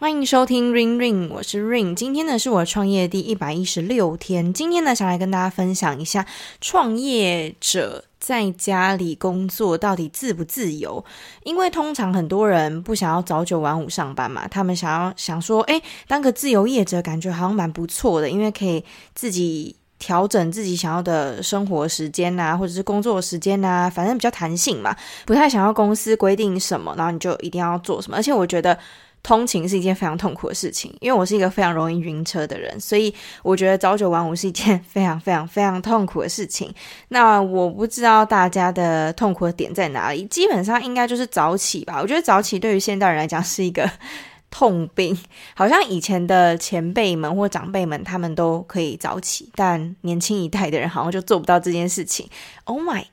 欢迎收听 Ring Ring，我是 Ring。今天呢是我创业第一百一十六天。今天呢想来跟大家分享一下，创业者在家里工作到底自不自由？因为通常很多人不想要早九晚五上班嘛，他们想要想说，诶，当个自由业者感觉好像蛮不错的，因为可以自己调整自己想要的生活时间啊，或者是工作时间啊，反正比较弹性嘛，不太想要公司规定什么，然后你就一定要做什么。而且我觉得。通勤是一件非常痛苦的事情，因为我是一个非常容易晕车的人，所以我觉得朝九晚五是一件非常非常非常痛苦的事情。那我不知道大家的痛苦的点在哪里，基本上应该就是早起吧。我觉得早起对于现代人来讲是一个痛病，好像以前的前辈们或长辈们他们都可以早起，但年轻一代的人好像就做不到这件事情。Oh my。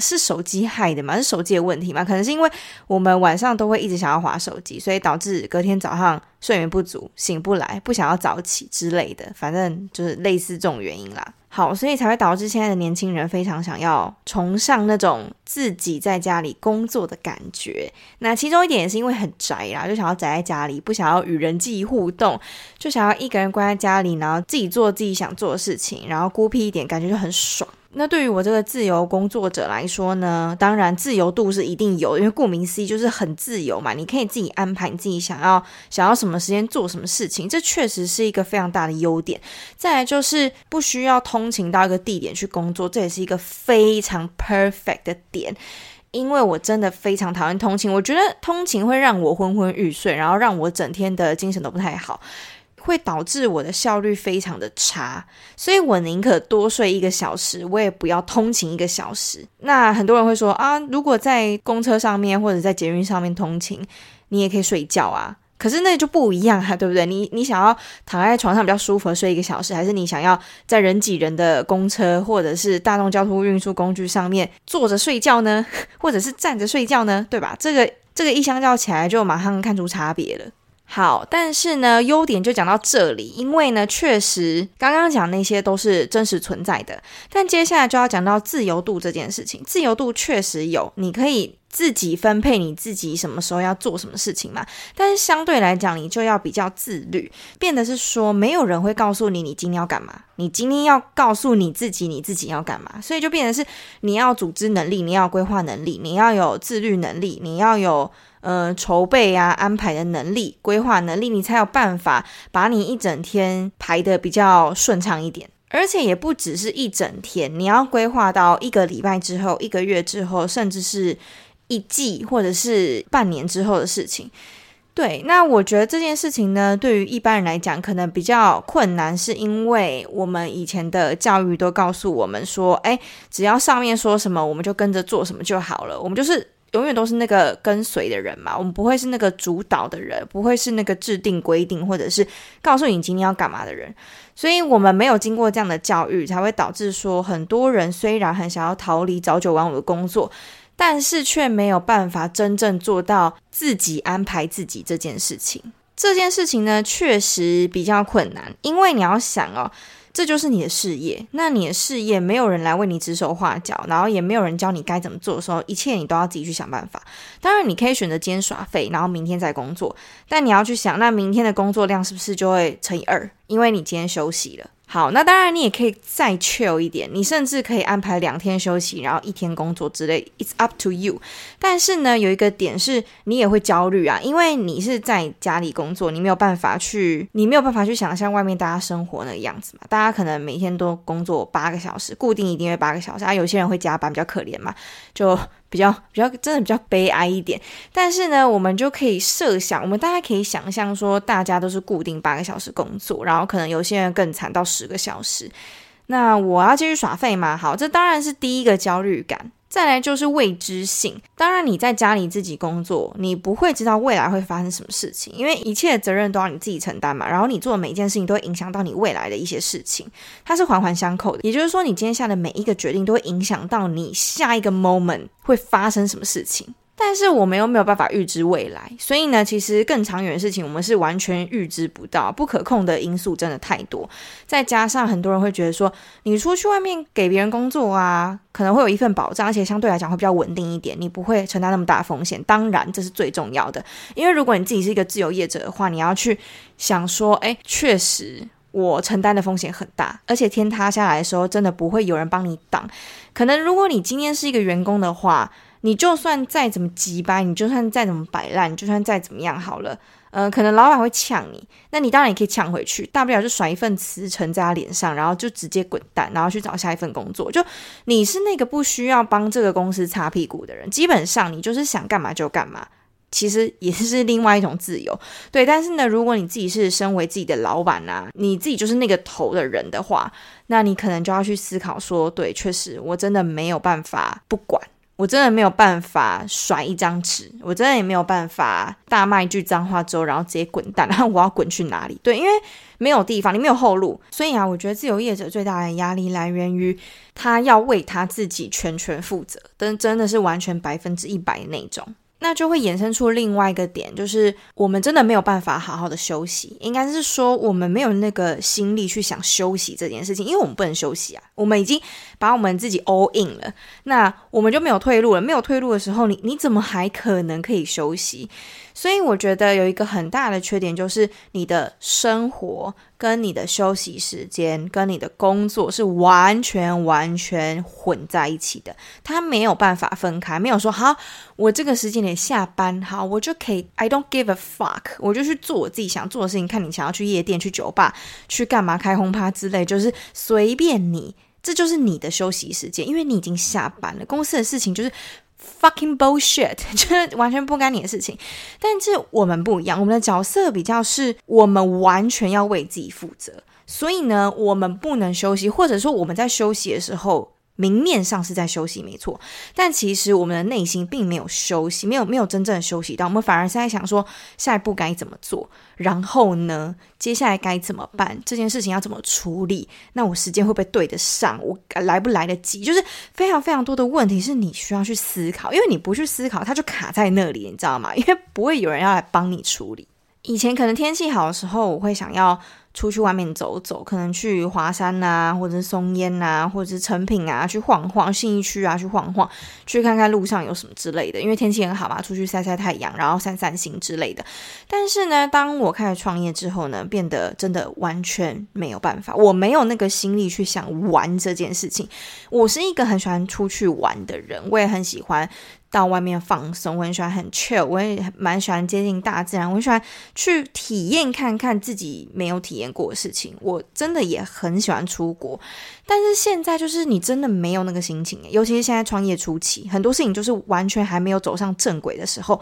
是手机害的吗？是手机的问题吗？可能是因为我们晚上都会一直想要滑手机，所以导致隔天早上睡眠不足，醒不来，不想要早起之类的。反正就是类似这种原因啦。好，所以才会导致现在的年轻人非常想要崇尚那种自己在家里工作的感觉。那其中一点也是因为很宅啦，就想要宅在家里，不想要与人际互动，就想要一个人关在家里，然后自己做自己想做的事情，然后孤僻一点，感觉就很爽。那对于我这个自由工作者来说呢，当然自由度是一定有，因为顾名思义就是很自由嘛，你可以自己安排你自己想要想要什么时间做什么事情，这确实是一个非常大的优点。再来就是不需要通勤到一个地点去工作，这也是一个非常 perfect 的点，因为我真的非常讨厌通勤，我觉得通勤会让我昏昏欲睡，然后让我整天的精神都不太好。会导致我的效率非常的差，所以我宁可多睡一个小时，我也不要通勤一个小时。那很多人会说啊，如果在公车上面或者在捷运上面通勤，你也可以睡觉啊。可是那就不一样啊，对不对？你你想要躺在床上比较舒服睡一个小时，还是你想要在人挤人的公车或者是大众交通运输工具上面坐着睡觉呢？或者是站着睡觉呢？对吧？这个这个一相较起来，就马上看出差别了。好，但是呢，优点就讲到这里，因为呢，确实刚刚讲那些都是真实存在的。但接下来就要讲到自由度这件事情，自由度确实有，你可以自己分配你自己什么时候要做什么事情嘛。但是相对来讲，你就要比较自律，变得是说，没有人会告诉你你今天要干嘛，你今天要告诉你自己你自己要干嘛，所以就变成是你要组织能力，你要规划能力，你要有自律能力，你要有。呃，筹备啊，安排的能力、规划能力，你才有办法把你一整天排得比较顺畅一点。而且也不只是一整天，你要规划到一个礼拜之后、一个月之后，甚至是一季或者是半年之后的事情。对，那我觉得这件事情呢，对于一般人来讲可能比较困难，是因为我们以前的教育都告诉我们说，哎，只要上面说什么，我们就跟着做什么就好了，我们就是。永远都是那个跟随的人嘛，我们不会是那个主导的人，不会是那个制定规定或者是告诉你今天要干嘛的人，所以我们没有经过这样的教育，才会导致说很多人虽然很想要逃离早九晚五的工作，但是却没有办法真正做到自己安排自己这件事情。这件事情呢，确实比较困难，因为你要想哦。这就是你的事业，那你的事业没有人来为你指手画脚，然后也没有人教你该怎么做的时候，一切你都要自己去想办法。当然，你可以选择今天耍废，然后明天再工作，但你要去想，那明天的工作量是不是就会乘以二？因为你今天休息了。好，那当然你也可以再 chill 一点，你甚至可以安排两天休息，然后一天工作之类，it's up to you。但是呢，有一个点是你也会焦虑啊，因为你是在家里工作，你没有办法去，你没有办法去想象外面大家生活那个样子嘛。大家可能每天都工作八个小时，固定一定会八个小时啊，有些人会加班，比较可怜嘛，就。比较比较真的比较悲哀一点，但是呢，我们就可以设想，我们大家可以想象说，大家都是固定八个小时工作，然后可能有些人更惨到十个小时。那我要继续耍废吗？好，这当然是第一个焦虑感。再来就是未知性，当然你在家里自己工作，你不会知道未来会发生什么事情，因为一切责任都要你自己承担嘛。然后你做的每一件事情都会影响到你未来的一些事情，它是环环相扣的。也就是说，你今天下的每一个决定都会影响到你下一个 moment 会发生什么事情。但是我们又没有办法预知未来，所以呢，其实更长远的事情我们是完全预知不到，不可控的因素真的太多。再加上很多人会觉得说，你出去外面给别人工作啊，可能会有一份保障，而且相对来讲会比较稳定一点，你不会承担那么大的风险。当然，这是最重要的，因为如果你自己是一个自由业者的话，你要去想说，哎，确实我承担的风险很大，而且天塌下来的时候，真的不会有人帮你挡。可能如果你今天是一个员工的话，你就算再怎么急掰，你就算再怎么摆烂，你就算再怎么样好了，呃，可能老板会呛你，那你当然也可以呛回去，大不了就甩一份辞呈在他脸上，然后就直接滚蛋，然后去找下一份工作。就你是那个不需要帮这个公司擦屁股的人，基本上你就是想干嘛就干嘛，其实也是另外一种自由。对，但是呢，如果你自己是身为自己的老板啊，你自己就是那个头的人的话，那你可能就要去思考说，对，确实我真的没有办法不管。我真的没有办法甩一张纸，我真的也没有办法大骂一句脏话之后，然后直接滚蛋。然后我要滚去哪里？对，因为没有地方，你没有后路。所以啊，我觉得自由业者最大的压力来源于他要为他自己全权负责，但真的是完全百分之一百那种。那就会衍生出另外一个点，就是我们真的没有办法好好的休息，应该是说我们没有那个心力去想休息这件事情，因为我们不能休息啊，我们已经把我们自己 all in 了，那我们就没有退路了。没有退路的时候，你你怎么还可能可以休息？所以我觉得有一个很大的缺点，就是你的生活跟你的休息时间跟你的工作是完全完全混在一起的，它没有办法分开。没有说好，我这个时间点下班，好，我就可以，I don't give a fuck，我就去做我自己想做的事情。看你想要去夜店、去酒吧、去干嘛、开轰趴之类，就是随便你，这就是你的休息时间，因为你已经下班了。公司的事情就是。Fucking bullshit，就是完全不干你的事情。但是我们不一样，我们的角色比较是我们完全要为自己负责，所以呢，我们不能休息，或者说我们在休息的时候。明面上是在休息，没错，但其实我们的内心并没有休息，没有没有真正的休息到，我们反而是在想说下一步该怎么做，然后呢，接下来该怎么办？这件事情要怎么处理？那我时间会不会对得上？我来不来得及？就是非常非常多的问题是你需要去思考，因为你不去思考，它就卡在那里，你知道吗？因为不会有人要来帮你处理。以前可能天气好的时候，我会想要。出去外面走走，可能去华山啊，或者是松烟啊，或者是诚品啊，去晃晃信义区啊，去晃晃，去看看路上有什么之类的。因为天气很好嘛，出去晒晒太阳，然后散散心之类的。但是呢，当我开始创业之后呢，变得真的完全没有办法，我没有那个心力去想玩这件事情。我是一个很喜欢出去玩的人，我也很喜欢。到外面放松，我很喜欢很 chill，我也蛮喜欢接近大自然，我很喜欢去体验看看自己没有体验过的事情。我真的也很喜欢出国，但是现在就是你真的没有那个心情，尤其是现在创业初期，很多事情就是完全还没有走上正轨的时候，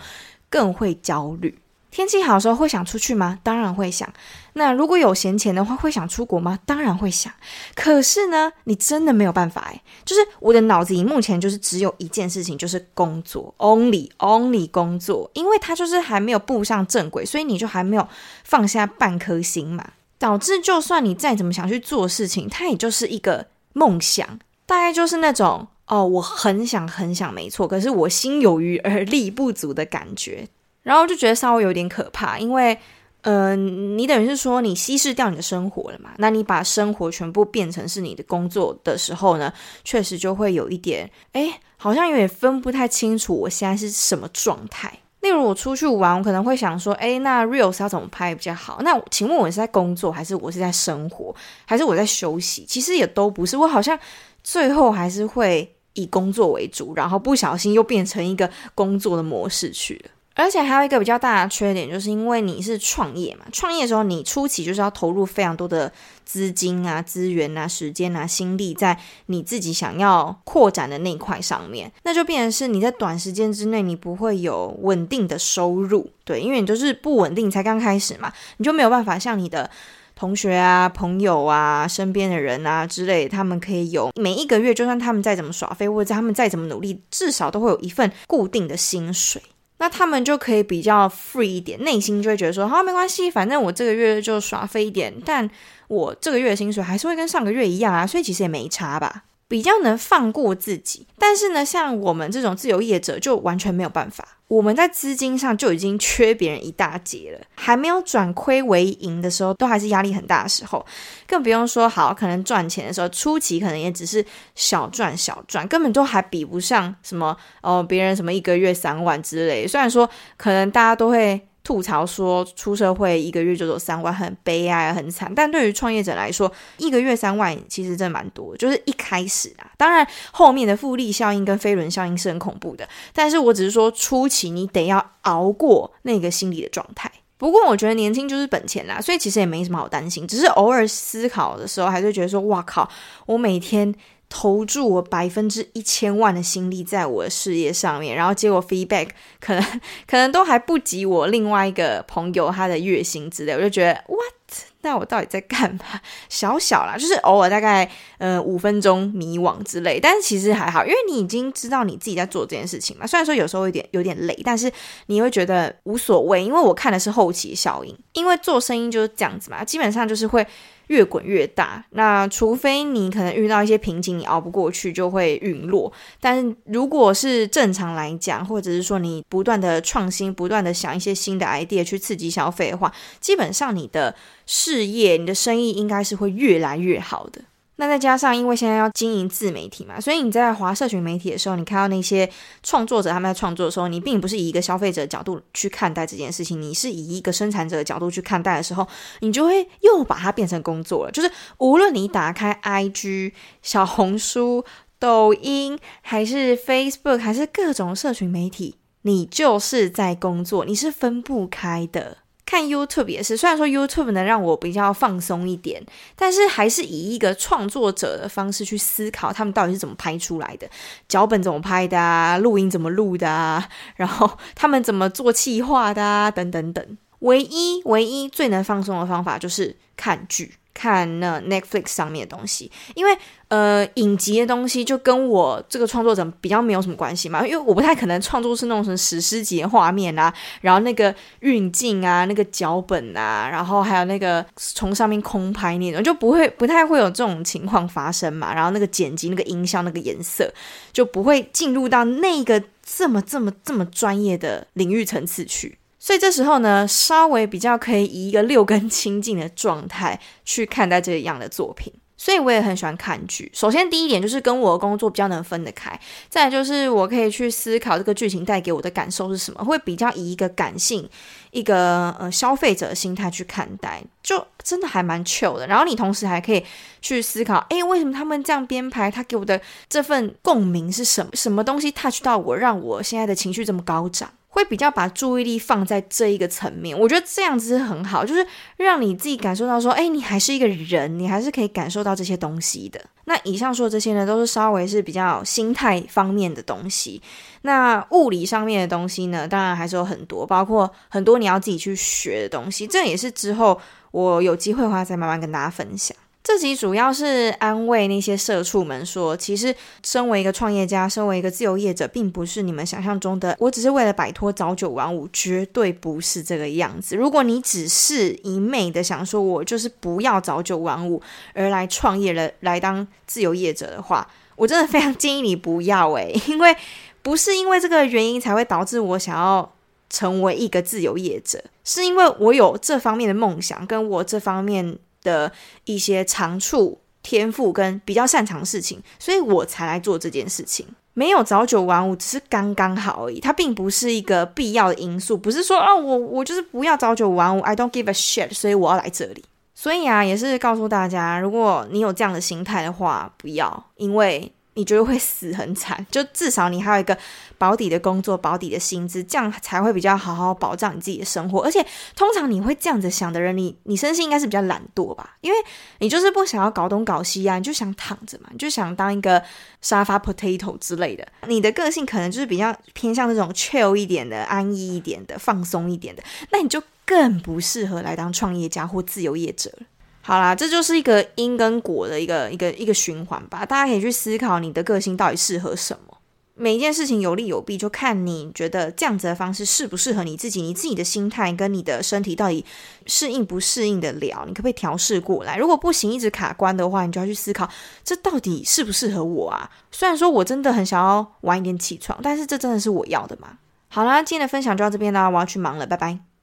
更会焦虑。天气好的时候会想出去吗？当然会想。那如果有闲钱的话，会想出国吗？当然会想。可是呢，你真的没有办法哎，就是我的脑子里目前就是只有一件事情，就是工作，only only 工作，因为它就是还没有步上正轨，所以你就还没有放下半颗心嘛，导致就算你再怎么想去做事情，它也就是一个梦想，大概就是那种哦，我很想很想，没错，可是我心有余而力不足的感觉。然后就觉得稍微有点可怕，因为，嗯、呃，你等于是说你稀释掉你的生活了嘛？那你把生活全部变成是你的工作的时候呢，确实就会有一点，哎，好像有点分不太清楚我现在是什么状态。例如我出去玩，我可能会想说，哎，那 Reels 要怎么拍比较好？那请问我是在工作，还是我是在生活，还是我在休息？其实也都不是，我好像最后还是会以工作为主，然后不小心又变成一个工作的模式去了。而且还有一个比较大的缺点，就是因为你是创业嘛，创业的时候你初期就是要投入非常多的资金啊、资源啊、时间啊、心力在你自己想要扩展的那一块上面，那就变成是你在短时间之内你不会有稳定的收入，对，因为你就是不稳定，才刚开始嘛，你就没有办法像你的同学啊、朋友啊、身边的人啊之类，他们可以有每一个月，就算他们再怎么耍废，或者他们再怎么努力，至少都会有一份固定的薪水。那他们就可以比较 free 一点，内心就会觉得说，好，没关系，反正我这个月就耍飞一点，但我这个月的薪水还是会跟上个月一样啊，所以其实也没差吧。比较能放过自己。但是呢，像我们这种自由业者就完全没有办法。我们在资金上就已经缺别人一大截了，还没有转亏为盈的时候，都还是压力很大的时候，更不用说好可能赚钱的时候，初期可能也只是小赚小赚，根本都还比不上什么哦，别人什么一个月三万之类。虽然说可能大家都会。吐槽说出社会一个月就走三万，很悲哀，很惨。但对于创业者来说，一个月三万其实真的蛮多。就是一开始啊，当然后面的复利效应跟飞轮效应是很恐怖的。但是我只是说初期你得要熬过那个心理的状态。不过我觉得年轻就是本钱啦，所以其实也没什么好担心。只是偶尔思考的时候，还是觉得说，哇靠，我每天。投注我百分之一千万的心力在我的事业上面，然后结果 feedback 可能 可能都还不及我另外一个朋友他的月薪之类，我就觉得 what？那我到底在干嘛？小小啦，就是偶尔大概呃五分钟迷惘之类，但是其实还好，因为你已经知道你自己在做这件事情嘛。虽然说有时候有点有点累，但是你会觉得无所谓，因为我看的是后期效应，因为做生意就是这样子嘛，基本上就是会。越滚越大，那除非你可能遇到一些瓶颈，你熬不过去就会陨落。但如果是正常来讲，或者是说你不断的创新，不断的想一些新的 idea 去刺激消费的话，基本上你的事业、你的生意应该是会越来越好的。那再加上，因为现在要经营自媒体嘛，所以你在华社群媒体的时候，你看到那些创作者他们在创作的时候，你并不是以一个消费者的角度去看待这件事情，你是以一个生产者的角度去看待的时候，你就会又把它变成工作了。就是无论你打开 IG、小红书、抖音，还是 Facebook，还是各种社群媒体，你就是在工作，你是分不开的。看 YouTube 也是，虽然说 YouTube 能让我比较放松一点，但是还是以一个创作者的方式去思考他们到底是怎么拍出来的，脚本怎么拍的啊，录音怎么录的啊，然后他们怎么做企划的啊，等等等。唯一唯一最能放松的方法就是看剧。看那 Netflix 上面的东西，因为呃影集的东西就跟我这个创作者比较没有什么关系嘛，因为我不太可能创作是那种什么史诗级的画面啊，然后那个运镜啊，那个脚本啊，然后还有那个从上面空拍那种，就不会不太会有这种情况发生嘛，然后那个剪辑、那个音效、那个颜色就不会进入到那个这么这么这么专业的领域层次去。所以这时候呢，稍微比较可以以一个六根清净的状态去看待这一样的作品。所以我也很喜欢看剧。首先第一点就是跟我的工作比较能分得开，再就是我可以去思考这个剧情带给我的感受是什么，会比较以一个感性、一个呃消费者的心态去看待，就真的还蛮 chill 的。然后你同时还可以去思考，诶，为什么他们这样编排？他给我的这份共鸣是什么？什么东西 touch 到我，让我现在的情绪这么高涨？会比较把注意力放在这一个层面，我觉得这样子是很好，就是让你自己感受到说，哎，你还是一个人，你还是可以感受到这些东西的。那以上说的这些呢，都是稍微是比较心态方面的东西。那物理上面的东西呢，当然还是有很多，包括很多你要自己去学的东西。这也是之后我有机会的话，再慢慢跟大家分享。这集主要是安慰那些社畜们说，其实身为一个创业家，身为一个自由业者，并不是你们想象中的，我只是为了摆脱朝九晚五，绝对不是这个样子。如果你只是一昧的想说，我就是不要朝九晚五而来创业了，来当自由业者的话，我真的非常建议你不要诶，因为不是因为这个原因才会导致我想要成为一个自由业者，是因为我有这方面的梦想，跟我这方面。的一些长处、天赋跟比较擅长事情，所以我才来做这件事情。没有早九晚五，只是刚刚好而已。它并不是一个必要的因素，不是说哦，我我就是不要早九晚五，I don't give a shit，所以我要来这里。所以啊，也是告诉大家，如果你有这样的心态的话，不要，因为。你觉得会死很惨，就至少你还有一个保底的工作、保底的薪资，这样才会比较好好保障你自己的生活。而且，通常你会这样子想的人，你你身心应该是比较懒惰吧？因为你就是不想要搞东搞西啊，你就想躺着嘛，你就想当一个沙发 potato 之类的。你的个性可能就是比较偏向那种 chill 一点的、安逸一点的、放松一点的，那你就更不适合来当创业家或自由业者了。好啦，这就是一个因跟果的一个一个一个循环吧。大家可以去思考你的个性到底适合什么。每一件事情有利有弊，就看你觉得这样子的方式适不适合你自己，你自己的心态跟你的身体到底适应不适应得了，你可不可以调试过来？如果不行，一直卡关的话，你就要去思考，这到底适不适合我啊？虽然说我真的很想要晚一点起床，但是这真的是我要的吗？好啦，今天的分享就到这边啦，我要去忙了，拜拜。